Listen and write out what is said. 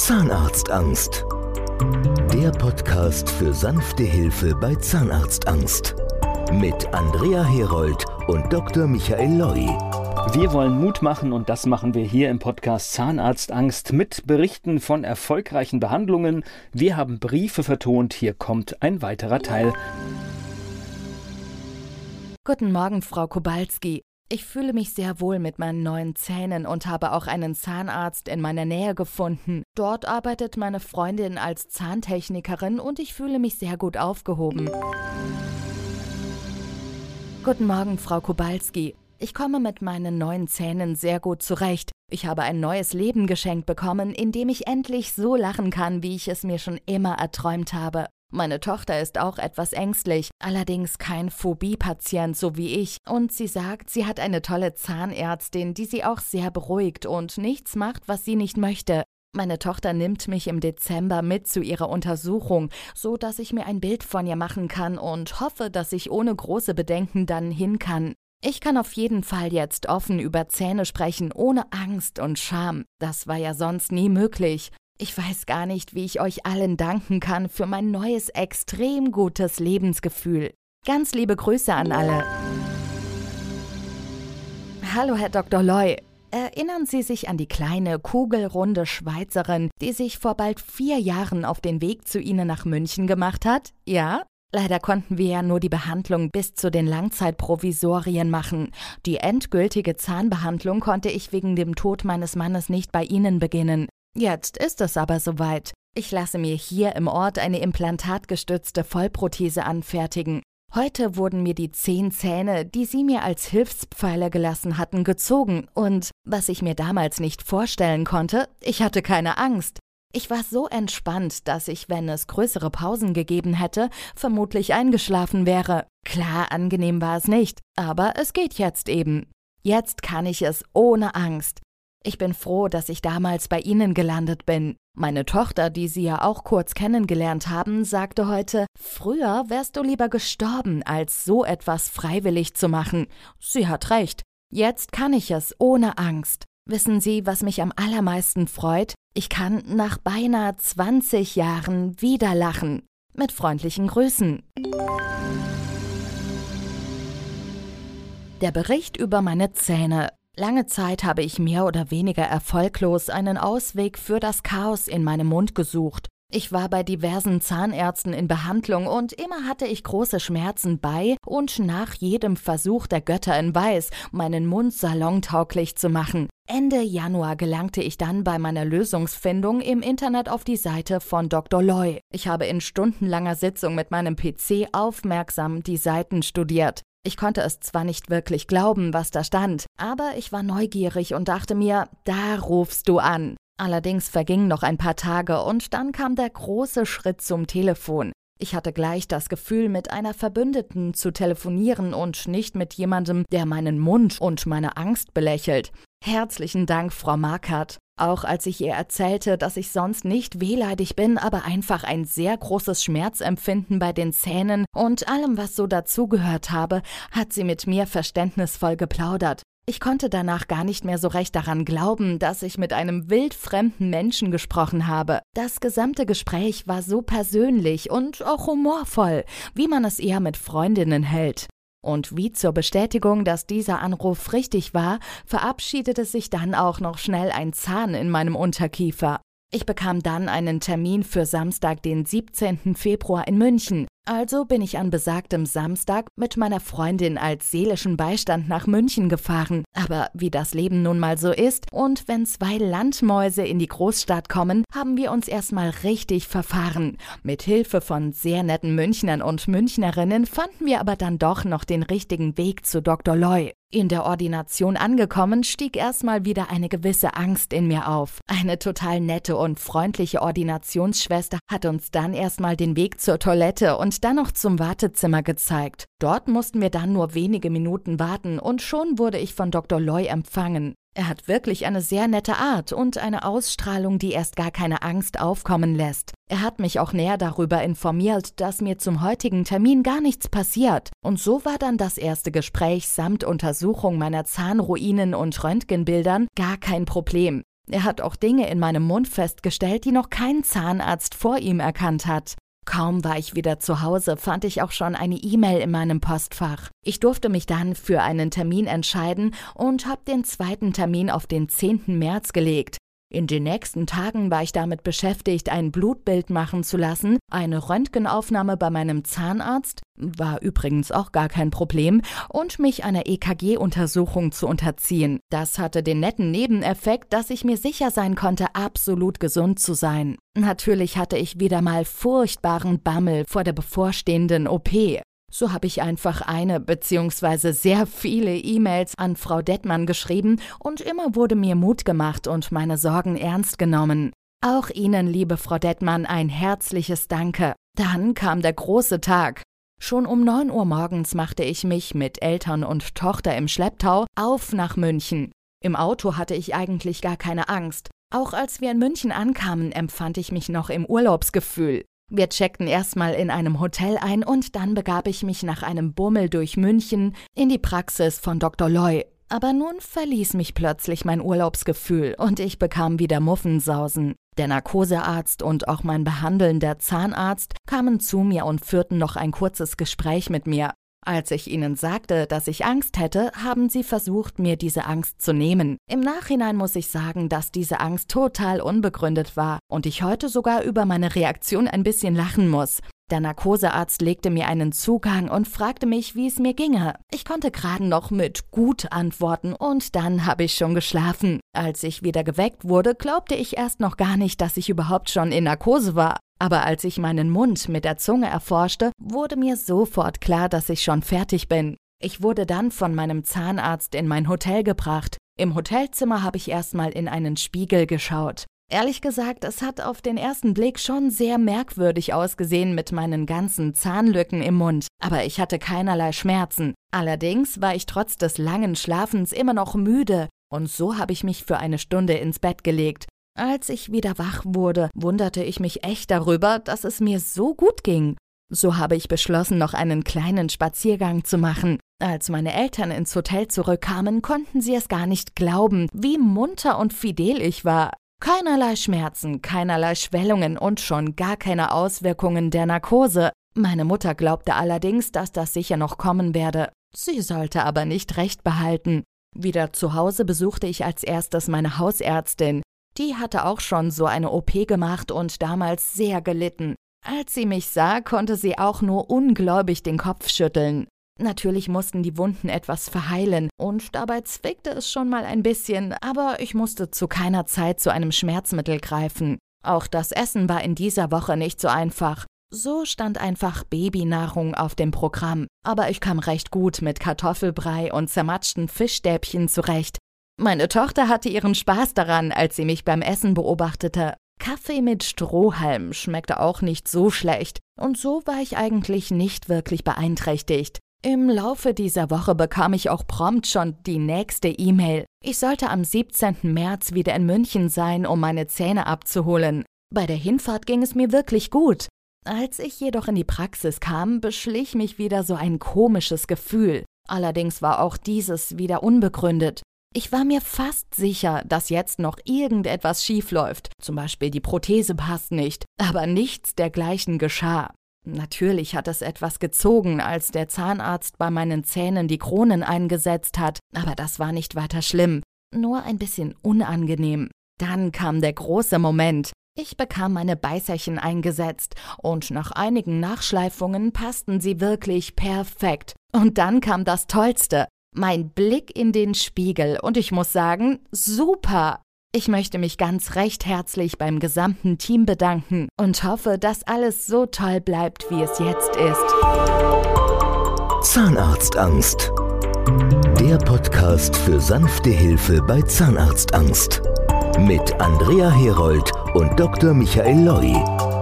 Zahnarztangst. Der Podcast für sanfte Hilfe bei Zahnarztangst. Mit Andrea Herold und Dr. Michael Loi. Wir wollen Mut machen und das machen wir hier im Podcast Zahnarztangst mit Berichten von erfolgreichen Behandlungen. Wir haben Briefe vertont. Hier kommt ein weiterer Teil. Guten Morgen, Frau Kobalski. Ich fühle mich sehr wohl mit meinen neuen Zähnen und habe auch einen Zahnarzt in meiner Nähe gefunden. Dort arbeitet meine Freundin als Zahntechnikerin und ich fühle mich sehr gut aufgehoben. Guten Morgen, Frau Kobalski. Ich komme mit meinen neuen Zähnen sehr gut zurecht. Ich habe ein neues Leben geschenkt bekommen, in dem ich endlich so lachen kann, wie ich es mir schon immer erträumt habe. Meine Tochter ist auch etwas ängstlich, allerdings kein Phobie-Patient so wie ich, und sie sagt, sie hat eine tolle Zahnärztin, die sie auch sehr beruhigt und nichts macht, was sie nicht möchte. Meine Tochter nimmt mich im Dezember mit zu ihrer Untersuchung, so dass ich mir ein Bild von ihr machen kann und hoffe, dass ich ohne große Bedenken dann hin kann. Ich kann auf jeden Fall jetzt offen über Zähne sprechen, ohne Angst und Scham. Das war ja sonst nie möglich. Ich weiß gar nicht, wie ich euch allen danken kann für mein neues, extrem gutes Lebensgefühl. Ganz liebe Grüße an alle. Hallo, Herr Dr. Loy. Erinnern Sie sich an die kleine, kugelrunde Schweizerin, die sich vor bald vier Jahren auf den Weg zu Ihnen nach München gemacht hat? Ja? Leider konnten wir ja nur die Behandlung bis zu den Langzeitprovisorien machen. Die endgültige Zahnbehandlung konnte ich wegen dem Tod meines Mannes nicht bei Ihnen beginnen. Jetzt ist es aber soweit. Ich lasse mir hier im Ort eine implantatgestützte Vollprothese anfertigen. Heute wurden mir die zehn Zähne, die Sie mir als Hilfspfeiler gelassen hatten, gezogen und, was ich mir damals nicht vorstellen konnte, ich hatte keine Angst. Ich war so entspannt, dass ich, wenn es größere Pausen gegeben hätte, vermutlich eingeschlafen wäre. Klar, angenehm war es nicht, aber es geht jetzt eben. Jetzt kann ich es ohne Angst. Ich bin froh, dass ich damals bei Ihnen gelandet bin. Meine Tochter, die Sie ja auch kurz kennengelernt haben, sagte heute, früher wärst du lieber gestorben, als so etwas freiwillig zu machen. Sie hat recht. Jetzt kann ich es ohne Angst. Wissen Sie, was mich am allermeisten freut? Ich kann nach beinahe 20 Jahren wieder lachen. Mit freundlichen Grüßen. Der Bericht über meine Zähne. Lange Zeit habe ich mehr oder weniger erfolglos einen Ausweg für das Chaos in meinem Mund gesucht. Ich war bei diversen Zahnärzten in Behandlung und immer hatte ich große Schmerzen bei und nach jedem Versuch der Götter in Weiß, meinen Mund salontauglich zu machen. Ende Januar gelangte ich dann bei meiner Lösungsfindung im Internet auf die Seite von Dr. Loy. Ich habe in stundenlanger Sitzung mit meinem PC aufmerksam die Seiten studiert. Ich konnte es zwar nicht wirklich glauben, was da stand, aber ich war neugierig und dachte mir, da rufst du an. Allerdings vergingen noch ein paar Tage und dann kam der große Schritt zum Telefon. Ich hatte gleich das Gefühl, mit einer Verbündeten zu telefonieren und nicht mit jemandem, der meinen Mund und meine Angst belächelt. Herzlichen Dank, Frau Markert. Auch als ich ihr erzählte, dass ich sonst nicht wehleidig bin, aber einfach ein sehr großes Schmerzempfinden bei den Zähnen und allem, was so dazugehört habe, hat sie mit mir verständnisvoll geplaudert. Ich konnte danach gar nicht mehr so recht daran glauben, dass ich mit einem wildfremden Menschen gesprochen habe. Das gesamte Gespräch war so persönlich und auch humorvoll, wie man es eher mit Freundinnen hält. Und wie zur Bestätigung, dass dieser Anruf richtig war, verabschiedete sich dann auch noch schnell ein Zahn in meinem Unterkiefer. Ich bekam dann einen Termin für Samstag, den 17. Februar in München. Also bin ich an besagtem Samstag mit meiner Freundin als seelischen Beistand nach München gefahren. Aber wie das Leben nun mal so ist und wenn zwei Landmäuse in die Großstadt kommen, haben wir uns erstmal richtig verfahren. Mit Hilfe von sehr netten Münchnern und Münchnerinnen fanden wir aber dann doch noch den richtigen Weg zu Dr. Loy. In der Ordination angekommen, stieg erstmal wieder eine gewisse Angst in mir auf. Eine total nette und freundliche Ordinationsschwester hat uns dann erstmal den Weg zur Toilette und dann noch zum Wartezimmer gezeigt. Dort mussten wir dann nur wenige Minuten warten und schon wurde ich von Dr. Loy empfangen. Er hat wirklich eine sehr nette Art und eine Ausstrahlung, die erst gar keine Angst aufkommen lässt. Er hat mich auch näher darüber informiert, dass mir zum heutigen Termin gar nichts passiert. Und so war dann das erste Gespräch samt Untersuchung meiner Zahnruinen und Röntgenbildern gar kein Problem. Er hat auch Dinge in meinem Mund festgestellt, die noch kein Zahnarzt vor ihm erkannt hat. Kaum war ich wieder zu Hause, fand ich auch schon eine E-Mail in meinem Postfach. Ich durfte mich dann für einen Termin entscheiden und habe den zweiten Termin auf den 10. März gelegt. In den nächsten Tagen war ich damit beschäftigt, ein Blutbild machen zu lassen, eine Röntgenaufnahme bei meinem Zahnarzt, war übrigens auch gar kein Problem, und mich einer EKG-Untersuchung zu unterziehen. Das hatte den netten Nebeneffekt, dass ich mir sicher sein konnte, absolut gesund zu sein. Natürlich hatte ich wieder mal furchtbaren Bammel vor der bevorstehenden OP. So habe ich einfach eine bzw. sehr viele E-Mails an Frau Dettmann geschrieben und immer wurde mir Mut gemacht und meine Sorgen ernst genommen. Auch Ihnen, liebe Frau Dettmann, ein herzliches Danke. Dann kam der große Tag. Schon um neun Uhr morgens machte ich mich mit Eltern und Tochter im Schlepptau auf nach München. Im Auto hatte ich eigentlich gar keine Angst. Auch als wir in München ankamen, empfand ich mich noch im Urlaubsgefühl. Wir checkten erstmal in einem Hotel ein und dann begab ich mich nach einem Bummel durch München in die Praxis von Dr. Loy. Aber nun verließ mich plötzlich mein Urlaubsgefühl und ich bekam wieder Muffensausen. Der Narkosearzt und auch mein behandelnder Zahnarzt kamen zu mir und führten noch ein kurzes Gespräch mit mir. Als ich ihnen sagte, dass ich Angst hätte, haben sie versucht, mir diese Angst zu nehmen. Im Nachhinein muss ich sagen, dass diese Angst total unbegründet war und ich heute sogar über meine Reaktion ein bisschen lachen muss. Der Narkosearzt legte mir einen Zugang und fragte mich, wie es mir ginge. Ich konnte gerade noch mit gut antworten und dann habe ich schon geschlafen. Als ich wieder geweckt wurde, glaubte ich erst noch gar nicht, dass ich überhaupt schon in Narkose war. Aber als ich meinen Mund mit der Zunge erforschte, wurde mir sofort klar, dass ich schon fertig bin. Ich wurde dann von meinem Zahnarzt in mein Hotel gebracht. Im Hotelzimmer habe ich erstmal in einen Spiegel geschaut. Ehrlich gesagt, es hat auf den ersten Blick schon sehr merkwürdig ausgesehen mit meinen ganzen Zahnlücken im Mund, aber ich hatte keinerlei Schmerzen. Allerdings war ich trotz des langen Schlafens immer noch müde, und so habe ich mich für eine Stunde ins Bett gelegt. Als ich wieder wach wurde, wunderte ich mich echt darüber, dass es mir so gut ging. So habe ich beschlossen, noch einen kleinen Spaziergang zu machen. Als meine Eltern ins Hotel zurückkamen, konnten sie es gar nicht glauben, wie munter und fidel ich war. Keinerlei Schmerzen, keinerlei Schwellungen und schon gar keine Auswirkungen der Narkose. Meine Mutter glaubte allerdings, dass das sicher noch kommen werde. Sie sollte aber nicht recht behalten. Wieder zu Hause besuchte ich als erstes meine Hausärztin. Die hatte auch schon so eine OP gemacht und damals sehr gelitten. Als sie mich sah, konnte sie auch nur ungläubig den Kopf schütteln. Natürlich mussten die Wunden etwas verheilen und dabei zwickte es schon mal ein bisschen, aber ich musste zu keiner Zeit zu einem Schmerzmittel greifen. Auch das Essen war in dieser Woche nicht so einfach. So stand einfach Babynahrung auf dem Programm, aber ich kam recht gut mit Kartoffelbrei und zermatschten Fischstäbchen zurecht. Meine Tochter hatte ihren Spaß daran, als sie mich beim Essen beobachtete. Kaffee mit Strohhalm schmeckte auch nicht so schlecht, und so war ich eigentlich nicht wirklich beeinträchtigt. Im Laufe dieser Woche bekam ich auch prompt schon die nächste E-Mail. Ich sollte am 17. März wieder in München sein, um meine Zähne abzuholen. Bei der Hinfahrt ging es mir wirklich gut. Als ich jedoch in die Praxis kam, beschlich mich wieder so ein komisches Gefühl. Allerdings war auch dieses wieder unbegründet. Ich war mir fast sicher, dass jetzt noch irgendetwas schiefläuft. Zum Beispiel die Prothese passt nicht. Aber nichts dergleichen geschah. Natürlich hat es etwas gezogen, als der Zahnarzt bei meinen Zähnen die Kronen eingesetzt hat, aber das war nicht weiter schlimm, nur ein bisschen unangenehm. Dann kam der große Moment. Ich bekam meine Beißerchen eingesetzt und nach einigen Nachschleifungen passten sie wirklich perfekt. Und dann kam das Tollste. Mein Blick in den Spiegel und ich muss sagen, super! Ich möchte mich ganz recht herzlich beim gesamten Team bedanken und hoffe, dass alles so toll bleibt, wie es jetzt ist. Zahnarztangst. Der Podcast für sanfte Hilfe bei Zahnarztangst. Mit Andrea Herold und Dr. Michael Loi.